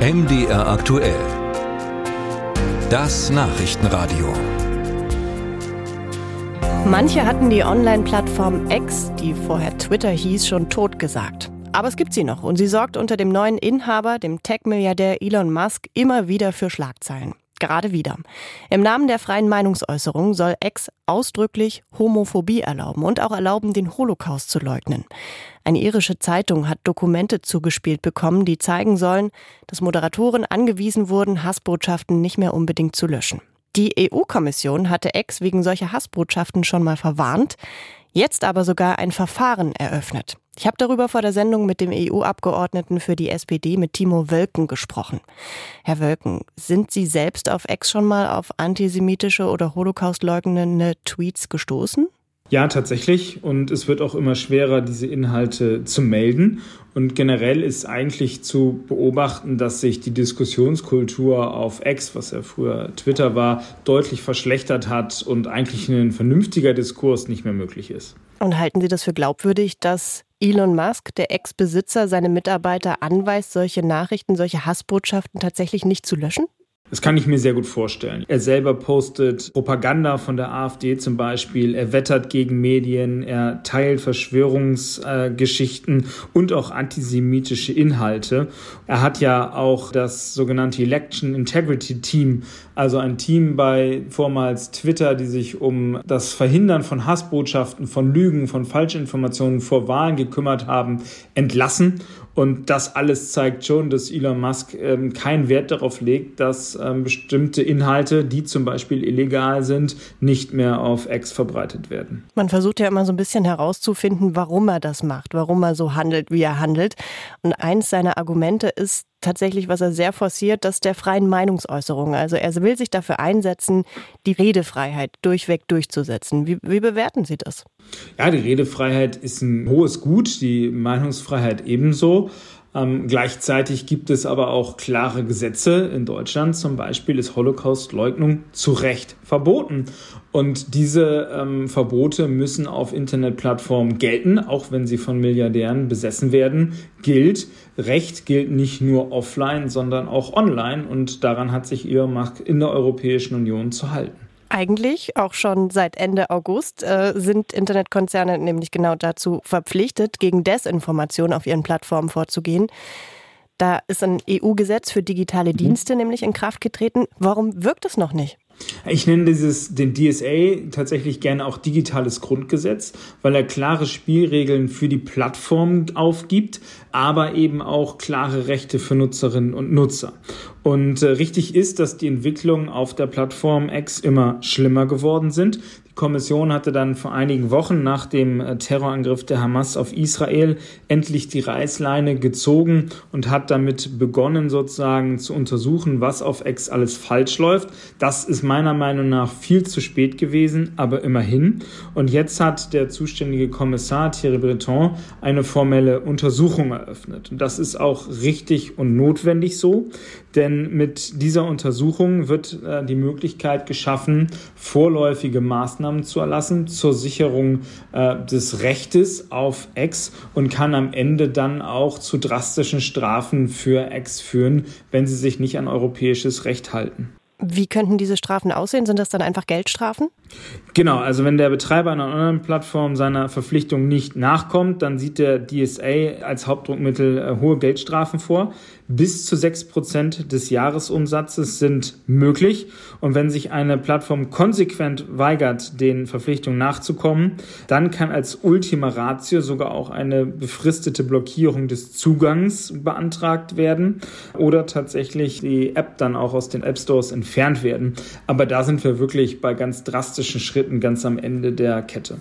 MDR aktuell. Das Nachrichtenradio. Manche hatten die Online-Plattform X, die vorher Twitter hieß, schon totgesagt. Aber es gibt sie noch und sie sorgt unter dem neuen Inhaber, dem Tech-Milliardär Elon Musk, immer wieder für Schlagzeilen. Gerade wieder. Im Namen der freien Meinungsäußerung soll X ausdrücklich Homophobie erlauben und auch erlauben, den Holocaust zu leugnen. Eine irische Zeitung hat Dokumente zugespielt bekommen, die zeigen sollen, dass Moderatoren angewiesen wurden, Hassbotschaften nicht mehr unbedingt zu löschen. Die EU-Kommission hatte X wegen solcher Hassbotschaften schon mal verwarnt, jetzt aber sogar ein Verfahren eröffnet. Ich habe darüber vor der Sendung mit dem EU-Abgeordneten für die SPD, mit Timo Wölken, gesprochen. Herr Wölken, sind Sie selbst auf Ex schon mal auf antisemitische oder Holocaust-leugnende Tweets gestoßen? Ja, tatsächlich. Und es wird auch immer schwerer, diese Inhalte zu melden. Und generell ist eigentlich zu beobachten, dass sich die Diskussionskultur auf X, was ja früher Twitter war, deutlich verschlechtert hat und eigentlich ein vernünftiger Diskurs nicht mehr möglich ist. Und halten Sie das für glaubwürdig, dass Elon Musk, der Ex-Besitzer, seine Mitarbeiter anweist, solche Nachrichten, solche Hassbotschaften tatsächlich nicht zu löschen? Das kann ich mir sehr gut vorstellen. Er selber postet Propaganda von der AfD zum Beispiel. Er wettert gegen Medien. Er teilt Verschwörungsgeschichten äh, und auch antisemitische Inhalte. Er hat ja auch das sogenannte Election Integrity Team, also ein Team bei vormals Twitter, die sich um das Verhindern von Hassbotschaften, von Lügen, von Falschinformationen vor Wahlen gekümmert haben, entlassen. Und das alles zeigt schon, dass Elon Musk ähm, keinen Wert darauf legt, dass ähm, bestimmte Inhalte, die zum Beispiel illegal sind, nicht mehr auf X verbreitet werden. Man versucht ja immer so ein bisschen herauszufinden, warum er das macht, warum er so handelt, wie er handelt. Und eins seiner Argumente ist, tatsächlich, was er sehr forciert, das der freien Meinungsäußerung. Also er will sich dafür einsetzen, die Redefreiheit durchweg durchzusetzen. Wie, wie bewerten Sie das? Ja, die Redefreiheit ist ein hohes Gut, die Meinungsfreiheit ebenso. Ähm, gleichzeitig gibt es aber auch klare Gesetze in Deutschland. Zum Beispiel ist Holocaust-Leugnung zu Recht verboten. Und diese ähm, Verbote müssen auf Internetplattformen gelten, auch wenn sie von Milliardären besessen werden. Gilt, Recht gilt nicht nur offline, sondern auch online. Und daran hat sich Elon Musk in der Europäischen Union zu halten. Eigentlich, auch schon seit Ende August, äh, sind Internetkonzerne nämlich genau dazu verpflichtet, gegen Desinformation auf ihren Plattformen vorzugehen. Da ist ein EU-Gesetz für digitale mhm. Dienste mhm. nämlich in Kraft getreten. Warum wirkt es noch nicht? Ich nenne dieses, den DSA tatsächlich gerne auch digitales Grundgesetz, weil er klare Spielregeln für die Plattform aufgibt, aber eben auch klare Rechte für Nutzerinnen und Nutzer. Und äh, richtig ist, dass die Entwicklungen auf der Plattform X immer schlimmer geworden sind. Kommission hatte dann vor einigen Wochen nach dem äh, Terrorangriff der Hamas auf Israel endlich die Reißleine gezogen und hat damit begonnen, sozusagen zu untersuchen, was auf X alles falsch läuft. Das ist meiner Meinung nach viel zu spät gewesen, aber immerhin. Und jetzt hat der zuständige Kommissar Thierry Breton eine formelle Untersuchung eröffnet. Und das ist auch richtig und notwendig so, denn mit dieser Untersuchung wird äh, die Möglichkeit geschaffen, vorläufige Maßnahmen zu erlassen zur Sicherung äh, des Rechtes auf Ex und kann am Ende dann auch zu drastischen Strafen für Ex führen, wenn sie sich nicht an europäisches Recht halten. Wie könnten diese Strafen aussehen? Sind das dann einfach Geldstrafen? Genau, also wenn der Betreiber einer Online-Plattform seiner Verpflichtung nicht nachkommt, dann sieht der DSA als Hauptdruckmittel äh, hohe Geldstrafen vor. Bis zu sechs Prozent des Jahresumsatzes sind möglich. Und wenn sich eine Plattform konsequent weigert, den Verpflichtungen nachzukommen, dann kann als Ultima Ratio sogar auch eine befristete Blockierung des Zugangs beantragt werden oder tatsächlich die App dann auch aus den App Stores entfernt werden. Aber da sind wir wirklich bei ganz drastischen Schritten ganz am Ende der Kette.